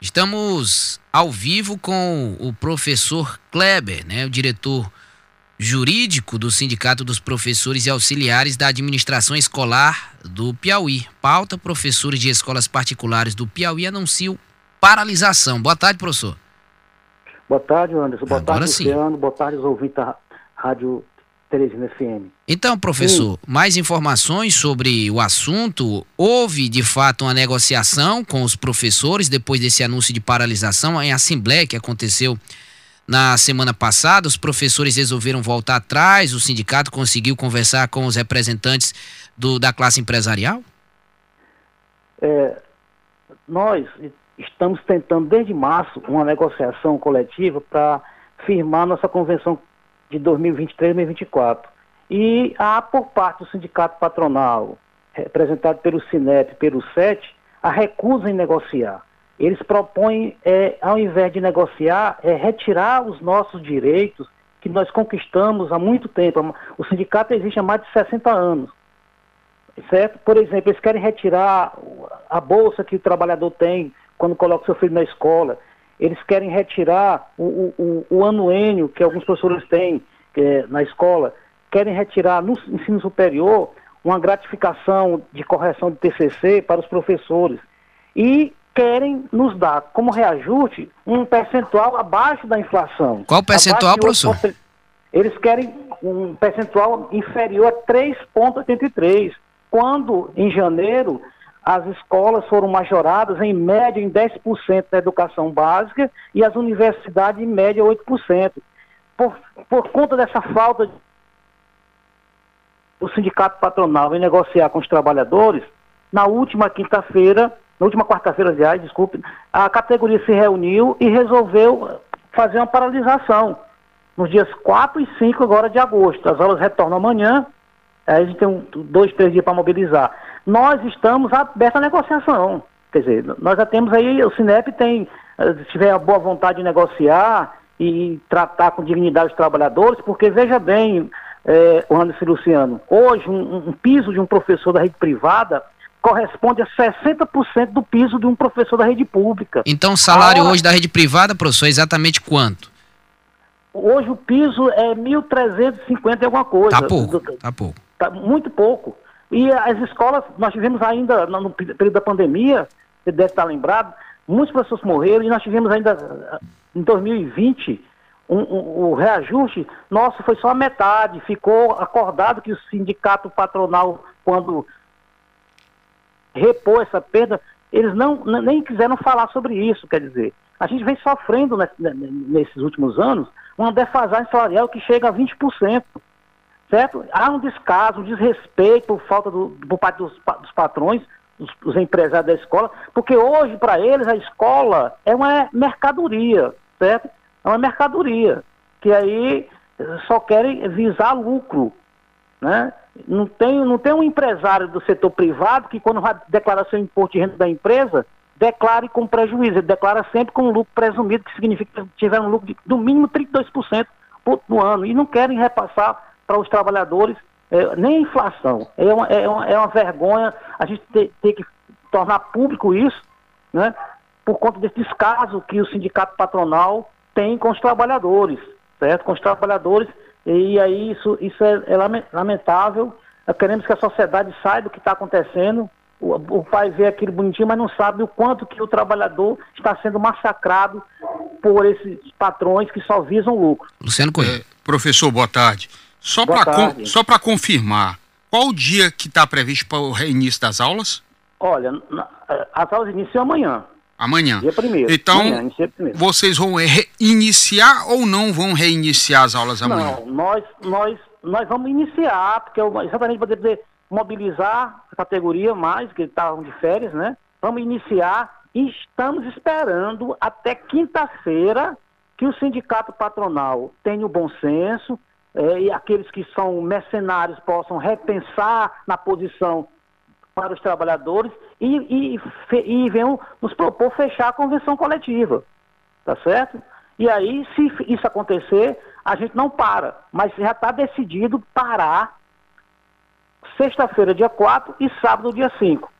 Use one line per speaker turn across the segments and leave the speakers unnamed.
Estamos ao vivo com o professor Kleber, né, o diretor jurídico do Sindicato dos Professores e Auxiliares da Administração Escolar do Piauí. Pauta: professores de escolas particulares do Piauí anunciam paralisação. Boa tarde, professor.
Boa tarde, Anderson. Boa Agora tarde, sim. Luciano. Boa tarde, os ouvintes da Rádio Teresina FM.
Então, professor, sim. mais informações sobre o assunto? Houve, de fato, uma negociação com os professores depois desse anúncio de paralisação em assembleia que aconteceu na semana passada, os professores resolveram voltar atrás, o sindicato conseguiu conversar com os representantes do, da classe empresarial?
É, nós estamos tentando desde março uma negociação coletiva para firmar nossa convenção de 2023-2024. E há por parte do sindicato patronal, representado pelo Sinep, pelo SET, a recusa em negociar. Eles propõem, é, ao invés de negociar, é retirar os nossos direitos que nós conquistamos há muito tempo. O sindicato existe há mais de 60 anos. Certo? Por exemplo, eles querem retirar a bolsa que o trabalhador tem quando coloca seu filho na escola. Eles querem retirar o, o, o anuênio que alguns professores têm é, na escola. Querem retirar no ensino superior uma gratificação de correção de TCC para os professores. E querem nos dar como reajuste um percentual abaixo da inflação.
Qual percentual, professor?
Eles querem um percentual inferior a 3,83, quando em janeiro as escolas foram majoradas em média em 10% da educação básica e as universidades em média 8%. Por, por conta dessa falta de o sindicato patronal em negociar com os trabalhadores, na última quinta-feira na última quarta-feira, aliás, desculpe, a categoria se reuniu e resolveu fazer uma paralisação nos dias 4 e 5 agora de agosto. As aulas retornam amanhã, a gente tem um, dois, três dias para mobilizar. Nós estamos abertos à negociação. Quer dizer, nós já temos aí, o Sinep tem, eh, se tiver a boa vontade de negociar e tratar com dignidade os trabalhadores, porque veja bem, é, o Anderson Luciano, hoje um, um piso de um professor da rede privada corresponde a 60% do piso de um professor da rede pública.
Então o salário hoje da rede privada, professor, é exatamente quanto?
Hoje o piso é 1.350 e alguma coisa.
Tá pouco, tá pouco.
Tá muito pouco. E as escolas, nós tivemos ainda, no período da pandemia, você deve estar lembrado, muitas pessoas morreram e nós tivemos ainda, em 2020, um, um, o reajuste nosso foi só a metade. Ficou acordado que o sindicato patronal, quando repor essa perda, eles não nem quiseram falar sobre isso, quer dizer. A gente vem sofrendo nesses últimos anos uma defasagem salarial que chega a 20%, certo? Há um descaso, um desrespeito por falta do, por parte dos, dos patrões, dos, dos, empresários da escola, porque hoje para eles a escola é uma mercadoria, certo? É uma mercadoria, que aí só querem visar lucro, né? Não tem, não tem um empresário do setor privado que, quando vai declarar seu imposto de renda da empresa, declare com prejuízo. Ele declara sempre com lucro presumido, que significa que tiver um lucro de, no mínimo 32% no ano. E não querem repassar para os trabalhadores é, nem a inflação. É uma, é, uma, é uma vergonha a gente ter, ter que tornar público isso, né? por conta desse descaso que o sindicato patronal tem com os trabalhadores, certo? Com os trabalhadores e aí isso, isso é, é lamentável. Queremos que a sociedade saiba o que está acontecendo. O, o, pai vê aquilo bonitinho, mas não sabe o quanto que o trabalhador está sendo massacrado por esses patrões que só visam lucro.
Luciano Coelho.
É, professor, boa tarde. Só para con confirmar, qual o dia que está previsto para o reinício das aulas?
Olha, as aulas iniciam amanhã.
Amanhã.
Dia primeiro.
Então, amanhã, primeiro. vocês vão reiniciar ou não vão reiniciar as aulas amanhã?
Não, nós, nós, nós vamos iniciar, porque exatamente para poder mobilizar a categoria mais, que estavam de férias, né? Vamos iniciar e estamos esperando até quinta-feira que o sindicato patronal tenha o bom senso é, e aqueles que são mercenários possam repensar na posição para os trabalhadores e, e, e venham nos propor fechar a convenção coletiva. Tá certo? E aí, se isso acontecer, a gente não para. Mas já está decidido parar sexta-feira, dia 4 e sábado, dia 5.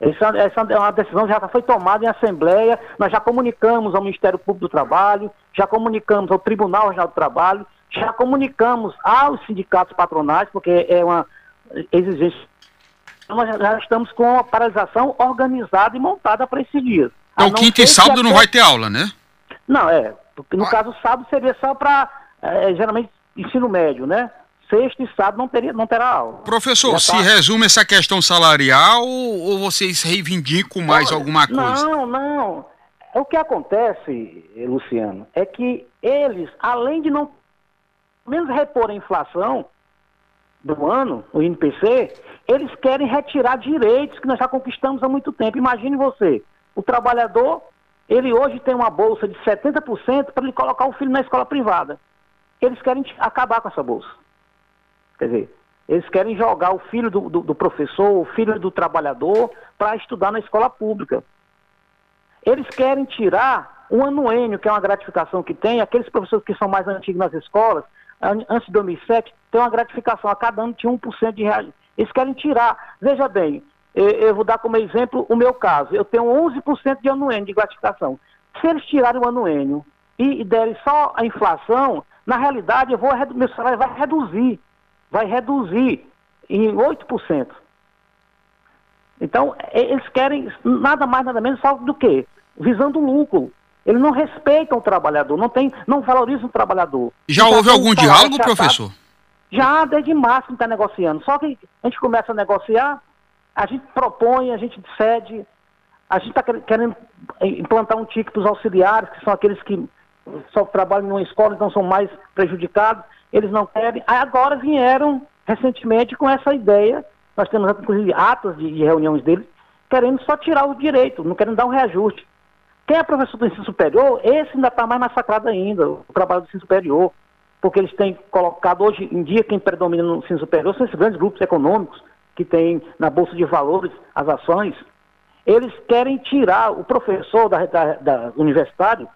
Essa, essa é uma decisão já foi tomada em Assembleia, nós já comunicamos ao Ministério Público do Trabalho, já comunicamos ao Tribunal Regional do Trabalho, já comunicamos aos sindicatos patronais, porque é uma exigência. Nós já estamos com a paralisação organizada e montada para esses dias.
Então, quinta e sábado até... não vai ter aula, né?
Não, é. No ah. caso, sábado seria só para, é, geralmente, ensino médio, né? sexta e sábado não, teria, não terá aula.
Professor, se tá... resume essa questão salarial ou vocês reivindicam mais não, alguma coisa?
Não, não. O que acontece, Luciano, é que eles, além de não menos repor a inflação do ano, o INPC, eles querem retirar direitos que nós já conquistamos há muito tempo. Imagine você, o trabalhador, ele hoje tem uma bolsa de 70% para ele colocar o filho na escola privada. Eles querem acabar com essa bolsa. Quer dizer, eles querem jogar o filho do, do, do professor, o filho do trabalhador, para estudar na escola pública. Eles querem tirar o anuênio, que é uma gratificação que tem, aqueles professores que são mais antigos nas escolas, antes de 2007, tem uma gratificação, a cada ano tinha 1% de reais. Eles querem tirar. Veja bem, eu vou dar como exemplo o meu caso. Eu tenho 11% de anuênio de gratificação. Se eles tirarem o anuênio e derem só a inflação, na realidade eu vou, meu salário vai reduzir vai reduzir em 8%. Então, eles querem nada mais, nada menos só do que visando lucro. Eles não respeitam o trabalhador, não, tem, não valorizam o trabalhador.
Já então, houve algum diálogo, professor?
Já, desde março que está negociando. Só que a gente começa a negociar, a gente propõe, a gente cede, a gente está querendo implantar um ticket para os auxiliares, que são aqueles que só trabalham numa escola, então são mais prejudicados eles não querem. Aí agora vieram recentemente com essa ideia, nós temos inclusive atas de, de reuniões deles, querendo só tirar o direito, não querendo dar um reajuste. Quem é professor do ensino superior, esse ainda está mais massacrado ainda, o trabalho do ensino superior, porque eles têm colocado hoje em dia quem predomina no ensino superior são esses grandes grupos econômicos que têm na Bolsa de Valores as ações. Eles querem tirar o professor da, da, da universitário,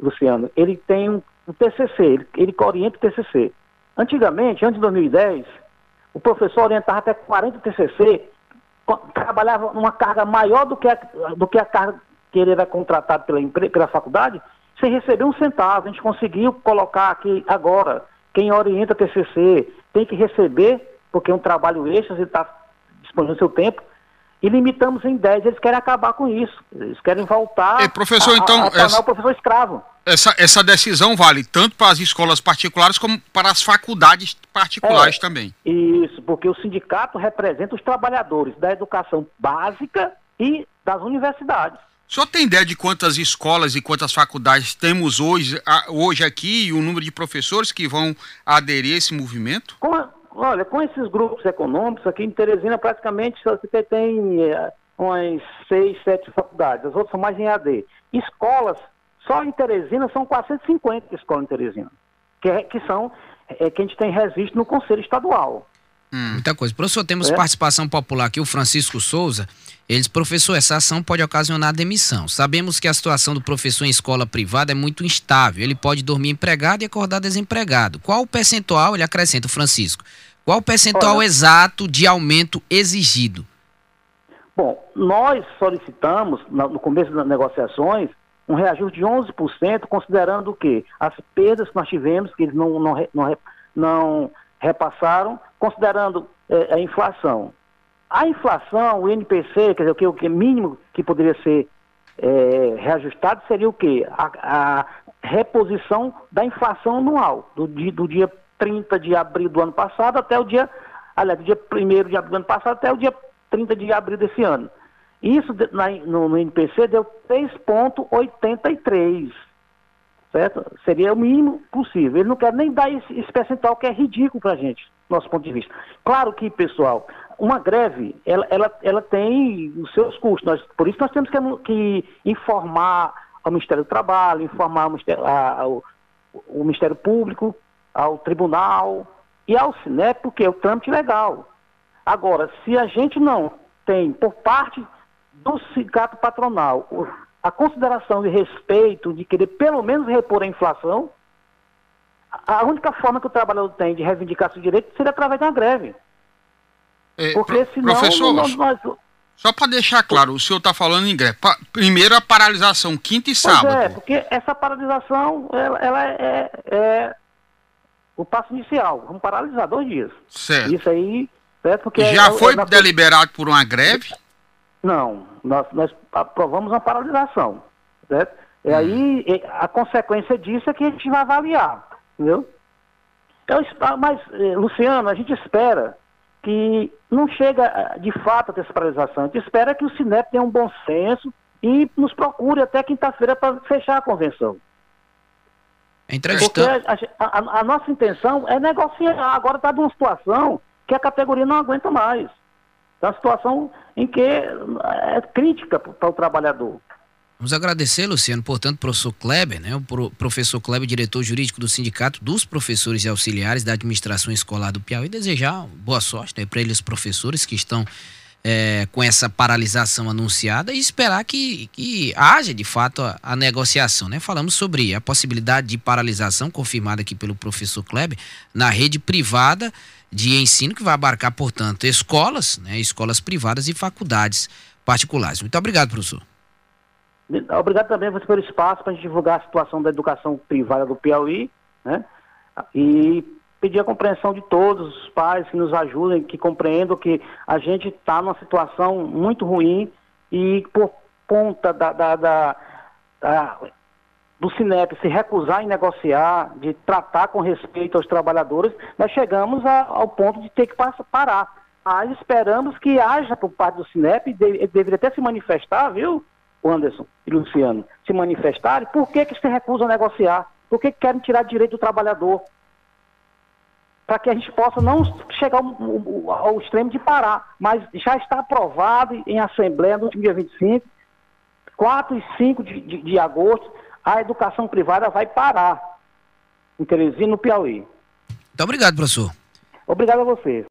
Luciano, ele tem um, um TCC, ele, ele orienta o TCC. Antigamente, antes de 2010, o professor orientava até 40 TCC, trabalhava numa carga maior do que a, do que a carga que ele era contratado pela, pela faculdade, sem receber um centavo. A gente conseguiu colocar aqui agora, quem orienta TCC tem que receber, porque é um trabalho extra, ele está disponível seu tempo, e limitamos em 10. Eles querem acabar com isso. Eles querem voltar
e, professor, a, então, a,
a essa, o professor escravo.
Essa, essa decisão vale tanto para as escolas particulares como para as faculdades particulares é, também.
Isso, porque o sindicato representa os trabalhadores da educação básica e das universidades.
O senhor tem ideia de quantas escolas e quantas faculdades temos hoje, hoje aqui e o número de professores que vão aderir a esse movimento?
Com, Olha, com esses grupos econômicos, aqui em Teresina praticamente você tem é, umas seis, sete faculdades, as outras são mais em AD. Escolas, só em Teresina são 450 escolas em Teresina, que, é, que são é, que a gente tem registro no Conselho Estadual.
Hum. Muita coisa. Professor, temos é. participação popular aqui, o Francisco Souza. Eles, professor, essa ação pode ocasionar demissão. Sabemos que a situação do professor em escola privada é muito instável. Ele pode dormir empregado e acordar desempregado. Qual o percentual, ele acrescenta, Francisco, qual o percentual Olha, exato de aumento exigido?
Bom, nós solicitamos, no começo das negociações, um reajuste de 11%, considerando o quê? As perdas que nós tivemos, que eles não, não, não, não repassaram, considerando é, a inflação. A inflação, o INPC, quer dizer, o que, o mínimo que poderia ser é, reajustado seria o quê? A, a, reposição da inflação anual, do, do dia 30 de abril do ano passado até o dia, aliás, do dia 1 de abril do ano passado até o dia 30 de abril desse ano. Isso na, no, no NPC deu 3,83, certo? Seria o mínimo possível. Ele não quer nem dar esse, esse percentual que é ridículo para a gente, nosso ponto de vista. Claro que, pessoal, uma greve, ela, ela, ela tem os seus custos. Nós, por isso nós temos que, que informar ao Ministério do Trabalho, informar ao Ministério, ao, Ministério Público, ao tribunal e ao SINEP, porque é o trâmite legal. Agora, se a gente não tem, por parte do sindicato patronal, a consideração de respeito, de querer pelo menos repor a inflação, a única forma que o trabalhador tem de reivindicar seu direito seria através de uma greve.
É, porque senão professor, nós, nós, Só para deixar claro, o senhor está falando em greve. Pa primeiro a paralisação, quinta e
pois
sábado.
É, porque essa paralisação, ela, ela é, é, o passo inicial. Vamos paralisar dois dias.
Certo.
Isso aí, certo? Porque
Já
é,
foi
é,
deliberado por uma greve?
Não, nós, nós aprovamos uma paralisação, certo? E aí, a consequência disso é que a gente vai avaliar, entendeu? Eu, mas, eh, Luciano, a gente espera que não chega eh, de fato a ter essa paralisação. A gente espera que o Sinep tenha um bom senso e nos procure até quinta-feira para fechar a convenção. Porque a, a, a, nossa intenção é negociar. Agora está numa situação que a categoria não aguenta mais. Está uma situação em que é crítica para o trabalhador.
Vamos agradecer, Luciano, portanto, professor Kleber, né, o professor Kleber, diretor jurídico do Sindicato dos Professores e Auxiliares da Administração Escolar do Piauí, desejar boa sorte né, para eles, professores que estão é, com essa paralisação anunciada e esperar que, que haja, de fato, a, a, negociação. Né? Falamos sobre a possibilidade de paralisação, confirmada aqui pelo professor Kleber, na rede privada de ensino, que vai abarcar, portanto, escolas, né, escolas privadas e faculdades particulares. Muito obrigado, professor.
Obrigado também você pelo espaço para a gente divulgar a situação da educação privada do Piauí, né? E pedir a compreensão de todos os pais que nos ajudem, que compreendam que a gente está numa situação muito ruim e por conta da, da, da, da do Sinep se recusar em negociar, de tratar com respeito aos trabalhadores, nós chegamos a, ao ponto de ter que parar. Mas esperamos que haja por parte do Sinep, de, deveria até se manifestar, viu, Anderson e Luciano, se manifestarem, por que, que se recusam a negociar? Por que, que querem tirar direito do trabalhador? Para que a gente possa não chegar ao, ao, extremo de parar, mas já está aprovado em Assembleia no último dia 25, 4 e 5 de, de, de agosto, a educação privada vai parar em Teresina, no Piauí.
Muito obrigado, professor.
Obrigado a você.